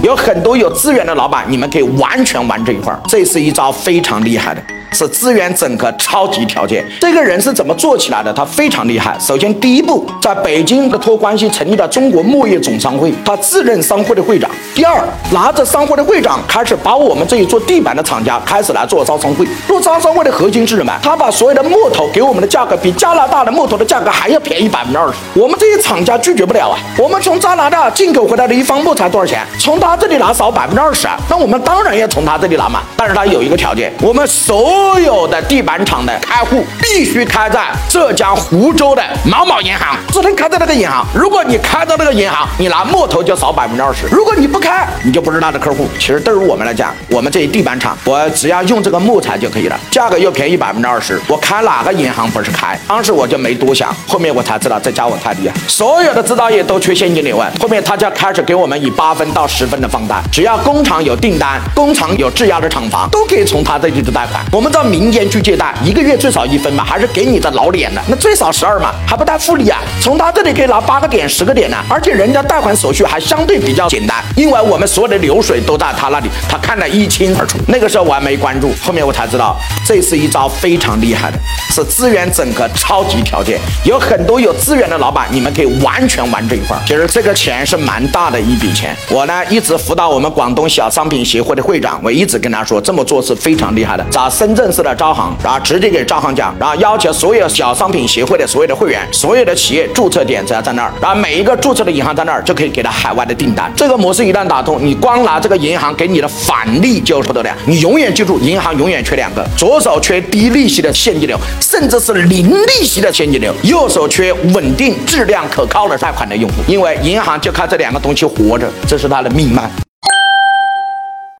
有很多有资源的老板，你们可以完全玩这一块儿，这是一招非常厉害的。是资源整合超级条件。这个人是怎么做起来的？他非常厉害。首先，第一步，在北京的托关系成立了中国木业总商会，他自任商会的会长。第二，拿着商会的会长，开始把我们这一做地板的厂家开始来做招商会。做招商会的核心是什么？他把所有的木头给我们的价格比加拿大的木头的价格还要便宜百分之二十。我们这些厂家拒绝不了啊！我们从加拿大进口回来的一方木材多少钱？从大他这里拿少百分之二十啊！那我们当然要从他这里拿嘛。但是他有一个条件，我们所有的地板厂的开户必须开在浙江湖州的某某银行，只能开在那个银行。如果你开到那个银行，你拿木头就少百分之二十。如果你不开，你就不是他的客户。其实对于我们来讲，我们这些地板厂，我只要用这个木材就可以了，价格又便宜百分之二十。我开哪个银行不是开？当时我就没多想，后面我才知道这家伙太厉害。所有的制造业都缺现金流啊，后面他就开始给我们以八分到十分的放贷，只要工厂有订单，工厂有质押的厂房，都可以从他这里去贷款。我们到民间去借贷，一个月最少一分嘛，还是给你的老脸的，那最少十二嘛，还不带复利啊。从他这里可以拿八个点、十个点呢，而且人家贷款手续还相对比较简单，因为我们所有的流水都在他那里，他看得一清二楚。那个时候我还没关注，后面我才知道，这是一招非常厉害的，是资源整合超级条件。有很多有资源的老板，你们可以完全玩这一块。其实这个钱是蛮大的一笔钱。我呢一直是辅导我们广东小商品协会的会长，我一直跟他说，这么做是非常厉害的，找深圳市的招行。然后直接给招行讲，然后要求所有小商品协会的所有的会员，所有的企业注册点只要在那儿，然后每一个注册的银行在那儿就可以给他海外的订单。这个模式一旦打通，你光拿这个银行给你的返利就不得了。你永远记住，银行永远缺两个：左手缺低利息的现金流，甚至是零利息的现金流；右手缺稳定、质量可靠的贷款的用户。因为银行就靠这两个东西活着，这是它的命 Bye.